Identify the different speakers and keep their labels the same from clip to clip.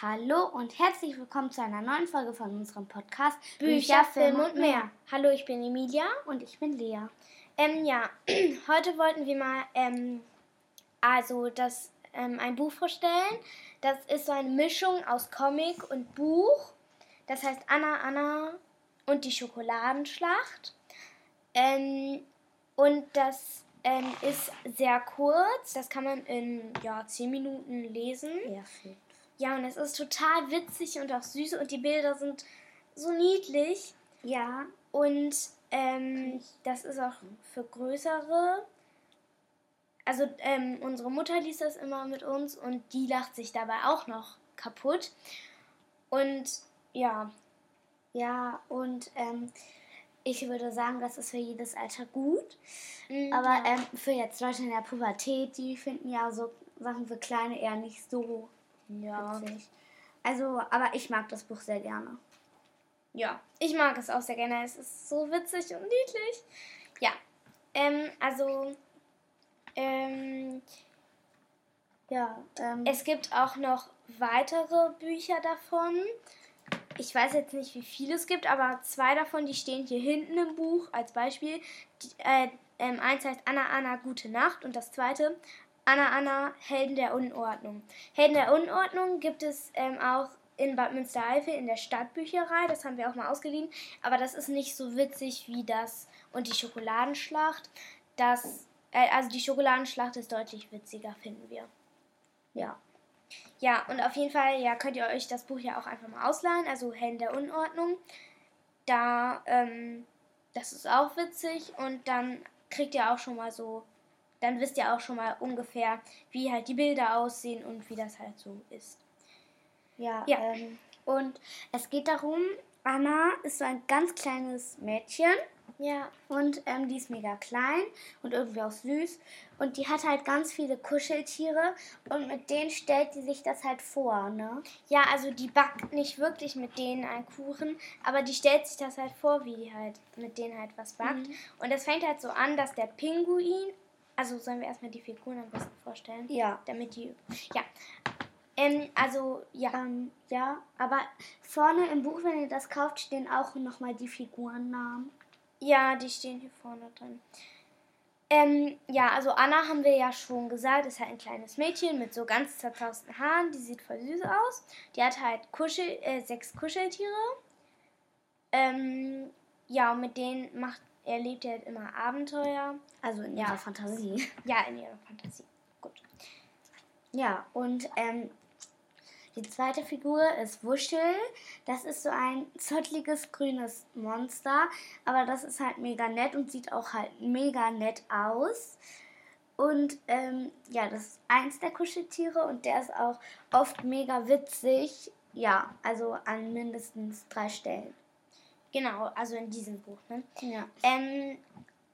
Speaker 1: Hallo und herzlich willkommen zu einer neuen Folge von unserem Podcast
Speaker 2: Bücher, Film und mehr. Hallo, ich bin Emilia.
Speaker 1: Und ich bin Lea.
Speaker 2: Ähm, ja, heute wollten wir mal ähm, also das, ähm, ein Buch vorstellen. Das ist so eine Mischung aus Comic und Buch. Das heißt Anna, Anna und die Schokoladenschlacht. Ähm, und das ähm, ist sehr kurz. Das kann man in ja, 10 Minuten lesen.
Speaker 1: Ja, fünf.
Speaker 2: Ja, und es ist total witzig und auch süß und die Bilder sind so niedlich.
Speaker 1: Ja.
Speaker 2: Und ähm, das ist auch für größere. Also ähm, unsere Mutter liest das immer mit uns und die lacht sich dabei auch noch kaputt. Und ja.
Speaker 1: Ja, und ähm, ich würde sagen, das ist für jedes Alter gut.
Speaker 2: Mm,
Speaker 1: Aber
Speaker 2: ja.
Speaker 1: ähm, für jetzt Leute in der Pubertät, die finden ja so Sachen für Kleine eher nicht so
Speaker 2: ja.
Speaker 1: witzig. Also, aber ich mag das Buch sehr gerne.
Speaker 2: Ja, ich mag es auch sehr gerne. Es ist so witzig und niedlich. Ja, ähm, also ähm,
Speaker 1: Ja, ähm,
Speaker 2: es gibt auch noch weitere Bücher davon. Ich weiß jetzt nicht, wie viele es gibt, aber zwei davon, die stehen hier hinten im Buch als Beispiel. Die, äh, ähm, eins heißt Anna Anna Gute Nacht und das zweite Anna Anna Helden der Unordnung. Helden der Unordnung gibt es ähm, auch in Bad Münstereifel in der Stadtbücherei. Das haben wir auch mal ausgeliehen. Aber das ist nicht so witzig wie das und die Schokoladenschlacht. Das, äh, also die Schokoladenschlacht ist deutlich witziger, finden wir.
Speaker 1: ja.
Speaker 2: Ja, und auf jeden Fall ja, könnt ihr euch das Buch ja auch einfach mal ausleihen, also Helden der Unordnung. Da, ähm, das ist auch witzig und dann kriegt ihr auch schon mal so, dann wisst ihr auch schon mal ungefähr, wie halt die Bilder aussehen und wie das halt so ist.
Speaker 1: Ja,
Speaker 2: Ja.
Speaker 1: Ähm, und es geht darum, Anna ist so ein ganz kleines Mädchen
Speaker 2: Ja.
Speaker 1: und ähm, die ist mega klein und irgendwie auch süß und die hat halt ganz viele Kuscheltiere und mit denen stellt sie sich das halt vor, ne?
Speaker 2: Ja, also die backt nicht wirklich mit denen einen Kuchen, aber die stellt sich das halt vor, wie die halt mit denen halt was backt. Und das fängt halt so an, dass der Pinguin, also sollen wir erstmal die Figuren am besten vorstellen?
Speaker 1: Ja.
Speaker 2: Damit die, ja. Ähm, also, ja.
Speaker 1: Ähm, ja, aber vorne im Buch, wenn ihr das kauft, stehen auch nochmal die Figurennamen.
Speaker 2: Ja, die stehen hier vorne drin. Ähm, ja, also Anna haben wir ja schon gesagt, ist halt ein kleines Mädchen mit so ganz zerzausten Haaren. Die sieht voll süß aus. Die hat halt Kuschel, äh, sechs Kuscheltiere. Ähm, ja, und mit denen macht, er halt immer Abenteuer.
Speaker 1: Also in
Speaker 2: Ja.
Speaker 1: ihrer Fantasie.
Speaker 2: Ja, in ihrer Fantasie. Gut.
Speaker 1: Ja, und ähm, die zweite Figur ist Wuschel. Das ist so ein zottliges grünes Monster, aber das ist halt mega nett und sieht auch halt mega nett aus. Und ähm, ja, das ist eins der Kuscheltiere und der ist auch oft mega witzig. Ja, also an mindestens drei Stellen.
Speaker 2: Genau, also in diesem Buch, ne?
Speaker 1: Ja.
Speaker 2: Ähm,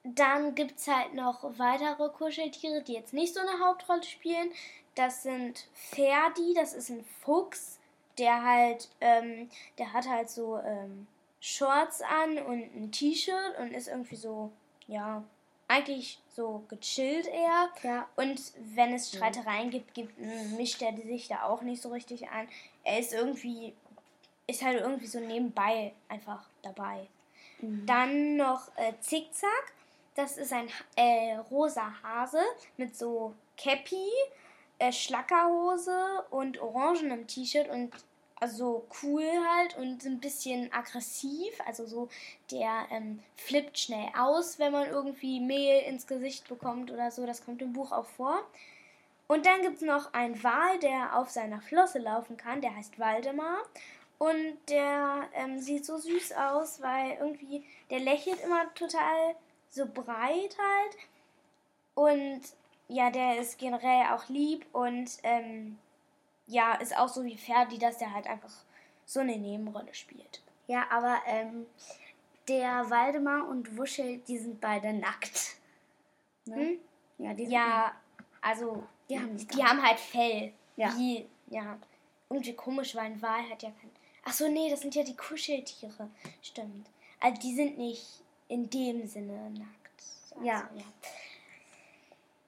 Speaker 2: dann gibt es halt noch weitere Kuscheltiere, die jetzt nicht so eine Hauptrolle spielen. Das sind Ferdi, das ist ein Fuchs, der halt, ähm, der hat halt so ähm, Shorts an und ein T-Shirt und ist irgendwie so, ja, eigentlich so gechillt eher.
Speaker 1: Ja.
Speaker 2: Und wenn es Streitereien gibt, gibt, mischt er sich da auch nicht so richtig ein. Er ist irgendwie, ist halt irgendwie so nebenbei einfach dabei. Dann noch äh, Zickzack. Das ist ein äh, rosa Hase mit so Cappy, äh, Schlackerhose und orangenem T-Shirt und also cool halt und ein bisschen aggressiv. Also so, der ähm, flippt schnell aus, wenn man irgendwie Mehl ins Gesicht bekommt oder so. Das kommt im Buch auch vor. Und dann gibt es noch einen Wal, der auf seiner Flosse laufen kann. Der heißt Waldemar. Und der ähm, sieht so süß aus, weil irgendwie, der lächelt immer total so breit halt. Und ja, der ist generell auch lieb und ähm, ja, ist auch so wie Ferdi, dass der halt einfach so eine Nebenrolle spielt.
Speaker 1: Ja, aber ähm, der Waldemar und Wuschel, die sind beide nackt. Ne?
Speaker 2: Hm?
Speaker 1: Ja, die sind
Speaker 2: Ja, also
Speaker 1: Die haben
Speaker 2: die haben halt Fell.
Speaker 1: Ja.
Speaker 2: Wie, ja. Irgendwie komisch, weil ein Wal hat ja kein. Ach so, nee, das sind ja die Kuscheltiere. Stimmt. Also die sind nicht in dem Sinne nackt. Also,
Speaker 1: Ja.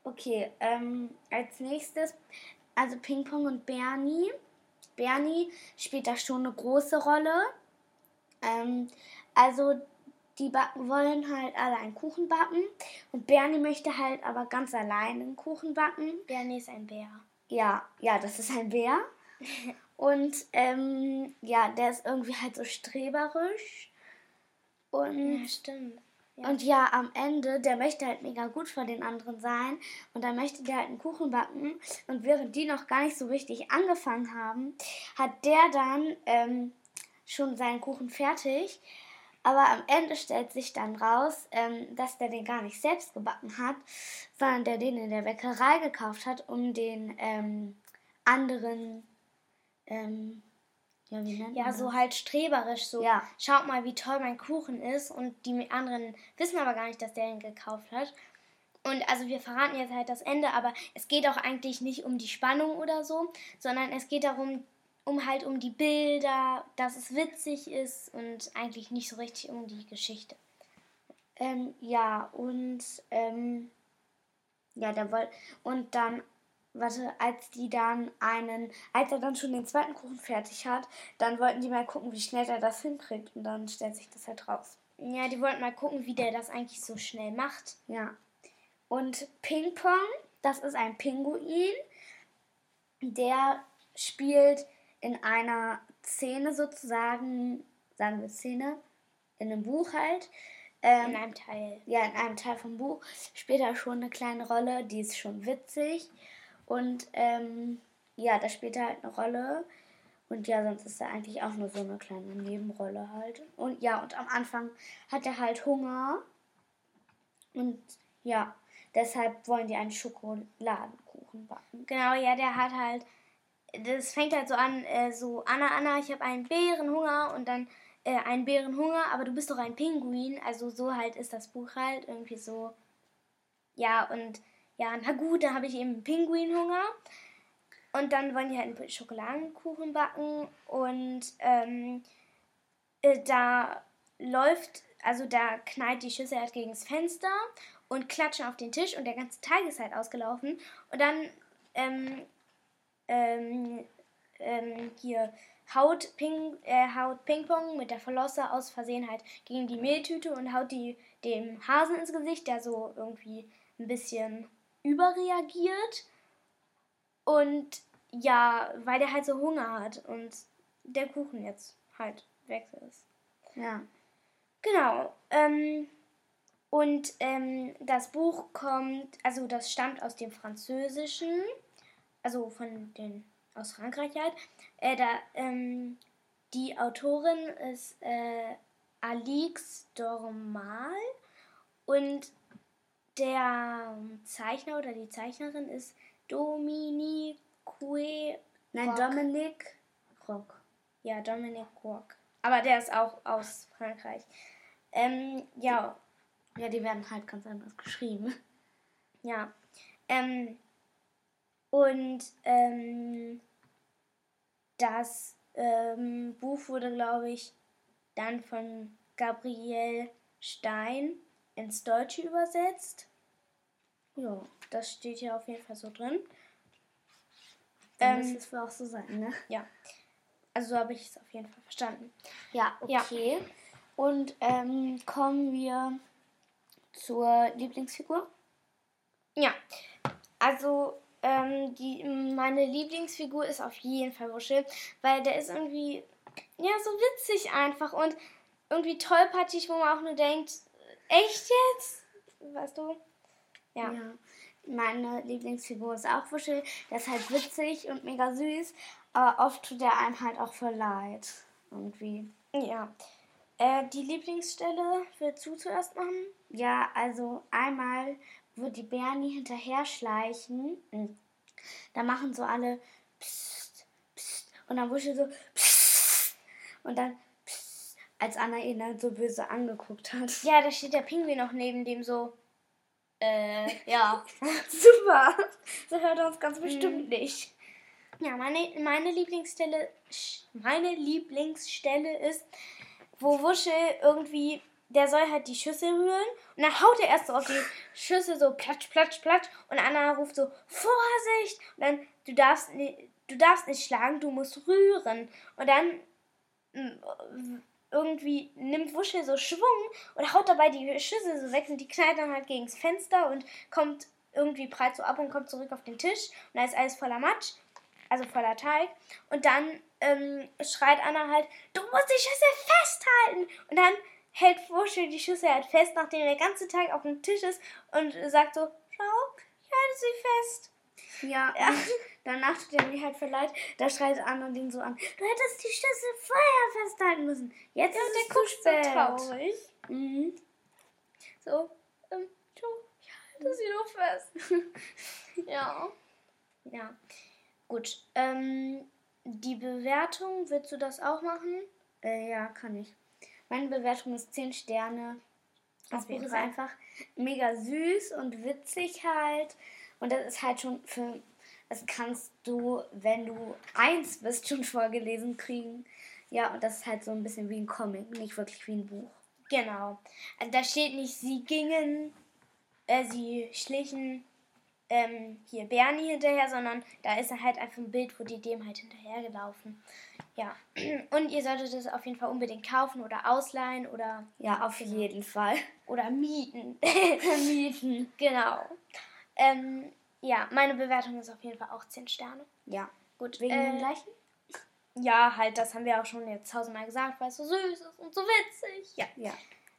Speaker 1: Okay, ähm, als nächstes, also Ping-Pong und Bernie. Bernie spielt da schon eine große Rolle. Ähm, also die wollen halt alle einen Kuchen backen und Bernie möchte halt aber ganz allein einen Kuchen backen.
Speaker 2: Bernie ist ein Bär.
Speaker 1: Ja, ja, das ist ein Bär. Und ähm, ja, der ist irgendwie halt so streberisch. Und
Speaker 2: ja, stimmt.
Speaker 1: Ja. Und ja, am Ende, der möchte halt mega gut vor den anderen sein. Und dann möchte der halt einen Kuchen backen. Und während die noch gar nicht so richtig angefangen haben, hat der dann ähm, schon seinen Kuchen fertig. Aber am Ende stellt sich dann raus, ähm, dass der den gar nicht selbst gebacken hat, sondern der den in der Bäckerei gekauft hat, um den ähm, anderen ähm,
Speaker 2: ja, wie nennt ja so halt streberisch so.
Speaker 1: Ja.
Speaker 2: Schaut mal, wie toll mein Kuchen ist und die anderen wissen aber gar nicht, dass der ihn gekauft hat. Und also wir verraten jetzt halt das Ende, aber es geht auch eigentlich nicht um die Spannung oder so, sondern es geht darum, um halt um die Bilder, dass es witzig ist und eigentlich nicht so richtig um die Geschichte.
Speaker 1: Ähm, ja, und ähm, ja, da wollt und dann warte, als die dann einen, als er dann schon den zweiten Kuchen fertig hat, dann wollten die mal gucken, wie schnell er das hinkriegt und dann stellt sich das halt raus.
Speaker 2: Ja, die wollten mal gucken, wie der das eigentlich so schnell macht.
Speaker 1: Ja. Und Ping Pong, das ist ein Pinguin, der spielt in einer Szene sozusagen, sagen wir Szene, in einem Buch halt.
Speaker 2: Ähm, in einem Teil.
Speaker 1: Ja, in einem Teil vom Buch spielt er schon eine kleine Rolle, die ist schon witzig. Und ähm, ja, da spielt halt eine Rolle. Und ja, sonst ist er eigentlich auch nur so eine kleine Nebenrolle halt. Und ja, und am Anfang hat er halt Hunger. Und ja, deshalb wollen die einen Schokoladenkuchen backen.
Speaker 2: Genau, ja, der hat halt. Das fängt halt so an, äh, so, Anna, Anna, ich habe einen Bärenhunger und dann äh, einen Bärenhunger, aber du bist doch ein Pinguin. Also so halt ist das Buch halt irgendwie so. Ja, und ja, na gut, da habe ich eben Pinguinhunger. Und dann wollen die halt einen Schokoladenkuchen backen und ähm, äh, da läuft, also da knallt die Schüssel halt gegen das Fenster und klatschen auf den Tisch und der ganze Teig ist halt ausgelaufen. Und dann ähm, ähm, ähm, hier haut Ping, äh, haut Ping-Pong mit der Verlosse aus Versehen halt gegen die Mehltüte und haut die dem Hasen ins Gesicht, der so irgendwie ein bisschen überreagiert. Und ja, weil der halt so Hunger hat und der Kuchen jetzt halt weg ist.
Speaker 1: Ja.
Speaker 2: Genau. Ähm, und ähm, das Buch kommt, also das stammt aus dem Französischen, also von den aus Frankreich halt. Äh, da, ähm, die Autorin ist äh, Alix Dormal und der Zeichner oder die Zeichnerin ist Dominique
Speaker 1: Nein, Dominique Rock.
Speaker 2: Ja, Dominique Rock. Aber der ist auch aus Frankreich. Ähm, ja.
Speaker 1: Ja, die werden halt ganz anders geschrieben.
Speaker 2: Ja. Ähm, und ähm, das ähm, Buch wurde, glaube ich, dann von Gabriel Stein ins Deutsche übersetzt. Ja, das steht hier auf jeden Fall so drin.
Speaker 1: Dann ähm, müsste es auch so sein, ne?
Speaker 2: Ja. Also so habe ich es auf jeden Fall verstanden.
Speaker 1: Ja, okay. Ja. Und ähm, kommen wir zur Lieblingsfigur?
Speaker 2: Ja. Also ähm, die, meine Lieblingsfigur ist auf jeden Fall Wuschel, weil der ist irgendwie ja so witzig einfach und irgendwie tollpatschig, wo man auch nur denkt, Echt jetzt? Weißt du?
Speaker 1: Ja. ja. Meine Lieblingsfigur ist auch Wuschel. Der ist halt witzig und mega süß, aber oft tut er einem halt auch voll leid. Irgendwie.
Speaker 2: Ja. Äh, die Lieblingsstelle willst du zuerst machen?
Speaker 1: Ja, also einmal, wo die Bernie hinterher schleichen. Da machen so alle Psst, Psst. Und dann Wuschel so Psst. Und dann als Anna ihn dann so böse angeguckt hat.
Speaker 2: Ja, da steht der Pinguin noch neben dem so. Äh, ja.
Speaker 1: Super. So hört er uns ganz bestimmt mhm. nicht.
Speaker 2: Ja, meine, meine Lieblingsstelle, meine Lieblingsstelle ist, wo Wuschel irgendwie, der soll halt die Schüssel rühren und dann haut er erst so auf die Schüssel so platsch, platsch, platsch und Anna ruft so Vorsicht und dann, du darfst, du darfst nicht schlagen, du musst rühren. Und dann mm, irgendwie nimmt Wuschel so Schwung und haut dabei die Schüssel so weg und die knallt dann halt gegen das Fenster und kommt irgendwie breit so ab und kommt zurück auf den Tisch und da ist alles voller Matsch, also voller Teig. Und dann ähm, schreit Anna halt, du musst die Schüssel festhalten. Und dann hält Wuschel die Schüssel halt fest, nachdem der ganze Teig auf dem Tisch ist und sagt so, schau, ich halte sie fest.
Speaker 1: Ja, ja. danach tut er mir halt verleid. Da schreit Anna den so an. Du hättest die Schlüssel vorher festhalten müssen. Jetzt ja, ist der spät. So traurig. Mhm.
Speaker 2: So, ähm, ich halte sie nur fest. ja. Ja. Gut. Ähm, die Bewertung, willst du das auch machen?
Speaker 1: Äh, ja, kann ich. Meine Bewertung ist 10 Sterne. Das Buch ist einfach mega süß und witzig halt. Und das ist halt schon für. Das kannst du, wenn du eins bist, schon vorgelesen kriegen. Ja, und das ist halt so ein bisschen wie ein Comic, nicht wirklich wie ein Buch.
Speaker 2: Genau. Also da steht nicht, sie gingen, äh, sie schlichen ähm, hier Bernie hinterher, sondern da ist halt einfach ein Bild, wo die dem halt hinterhergelaufen. Ja. Und ihr solltet es auf jeden Fall unbedingt kaufen oder ausleihen oder.
Speaker 1: Ja, auf genau. jeden Fall.
Speaker 2: Oder mieten. mieten, genau. Ähm, ja, meine Bewertung ist auf jeden Fall auch 10 Sterne.
Speaker 1: Ja. Gut. Wegen äh, dem gleichen?
Speaker 2: Ja, halt, das haben wir auch schon jetzt tausendmal gesagt, weil es so süß ist und so witzig. Ja. ja.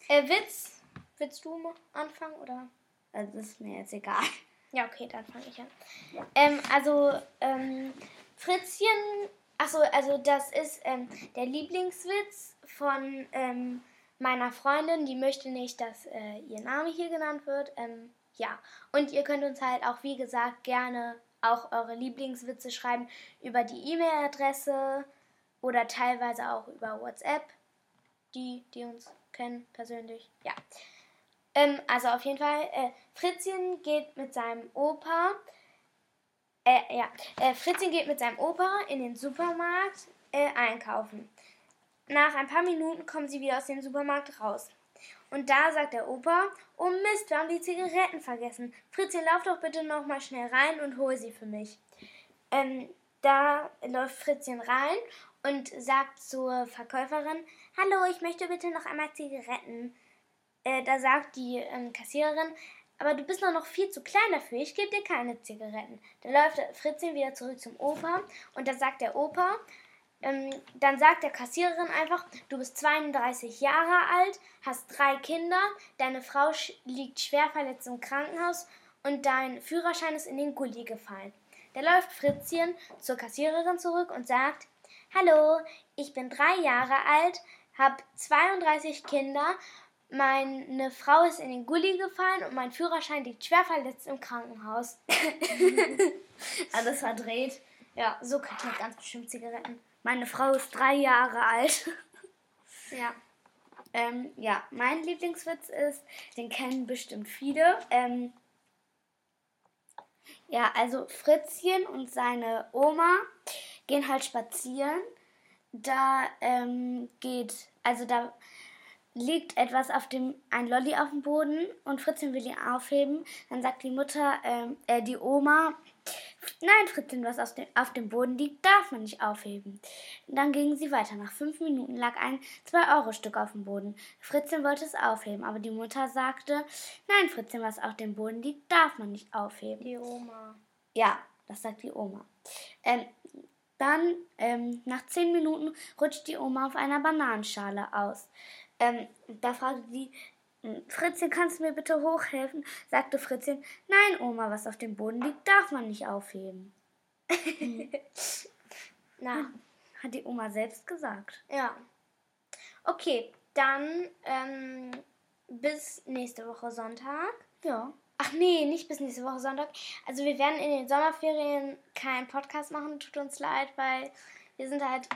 Speaker 2: Äh, Witz, willst du mal anfangen oder?
Speaker 1: Also, das ist mir jetzt egal.
Speaker 2: Ja, okay, dann fange ich an. Ja. Ähm, also, ähm, Fritzchen, achso, also das ist ähm, der Lieblingswitz von ähm, meiner Freundin, die möchte nicht, dass äh, ihr Name hier genannt wird. Ähm, ja, und ihr könnt uns halt auch, wie gesagt, gerne auch eure Lieblingswitze schreiben über die E-Mail-Adresse oder teilweise auch über WhatsApp. Die, die uns kennen persönlich. Ja. Ähm, also auf jeden Fall, äh, Fritzchen geht mit seinem Opa. Äh, ja, äh, Fritzchen geht mit seinem Opa in den Supermarkt äh, einkaufen. Nach ein paar Minuten kommen sie wieder aus dem Supermarkt raus. Und da sagt der Opa, oh Mist, wir haben die Zigaretten vergessen. Fritzchen, lauf doch bitte noch mal schnell rein und hol sie für mich. Ähm, da läuft Fritzchen rein und sagt zur Verkäuferin, hallo, ich möchte bitte noch einmal Zigaretten. Äh, da sagt die ähm, Kassiererin, aber du bist noch viel zu klein dafür, ich gebe dir keine Zigaretten. Da läuft Fritzchen wieder zurück zum Opa und da sagt der Opa, ähm, dann sagt der Kassiererin einfach, du bist 32 Jahre alt, hast drei Kinder, deine Frau liegt schwer verletzt im Krankenhaus und dein Führerschein ist in den Gully gefallen. Da läuft Fritzchen zur Kassiererin zurück und sagt, Hallo, ich bin drei Jahre alt, habe 32 Kinder, meine Frau ist in den Gully gefallen und mein Führerschein liegt schwer verletzt im Krankenhaus.
Speaker 1: Alles verdreht.
Speaker 2: Ja, so kriegt man ganz bestimmt Zigaretten.
Speaker 1: Meine Frau ist drei Jahre alt. ja. Ähm, ja, mein Lieblingswitz ist, den kennen bestimmt viele. Ähm, ja, also Fritzchen und seine Oma gehen halt spazieren. Da ähm, geht, also da liegt etwas auf dem, ein Lolli auf dem Boden und Fritzchen will ihn aufheben. Dann sagt die Mutter, ähm, äh, die Oma, nein Fritzchen, was auf dem, Boden liegt, darf man nicht aufheben. Dann gingen sie weiter. Nach fünf Minuten lag ein 2-Euro-Stück auf dem Boden. Fritzchen wollte es aufheben, aber die Mutter sagte, nein Fritzchen, was auf dem Boden liegt, darf man nicht aufheben.
Speaker 2: Die Oma.
Speaker 1: Ja, das sagt die Oma. Ähm, dann, ähm, nach zehn Minuten, rutscht die Oma auf einer Bananenschale aus. Ähm, da fragte die, Fritzchen, kannst du mir bitte hochhelfen? sagte Fritzchen, nein, Oma, was auf dem Boden liegt, darf man nicht aufheben. Na, hat die Oma selbst gesagt.
Speaker 2: Ja. Okay, dann ähm, bis nächste Woche Sonntag.
Speaker 1: Ja.
Speaker 2: Ach nee, nicht bis nächste Woche Sonntag. Also wir werden in den Sommerferien keinen Podcast machen, tut uns leid, weil wir sind halt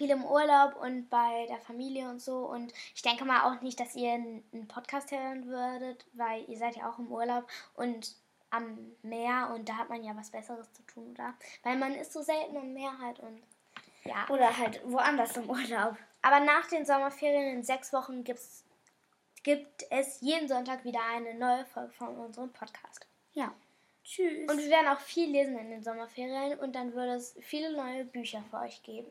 Speaker 2: viel im Urlaub und bei der Familie und so. Und ich denke mal auch nicht, dass ihr einen Podcast hören würdet, weil ihr seid ja auch im Urlaub und am Meer und da hat man ja was Besseres zu tun, oder? Weil man ist so selten am Meer halt und
Speaker 1: ja. Oder halt woanders im Urlaub.
Speaker 2: Aber nach den Sommerferien in sechs Wochen gibt's, gibt es jeden Sonntag wieder eine neue Folge von unserem Podcast.
Speaker 1: Ja. Tschüss.
Speaker 2: Und wir werden auch viel lesen in den Sommerferien und dann wird es viele neue Bücher für euch geben.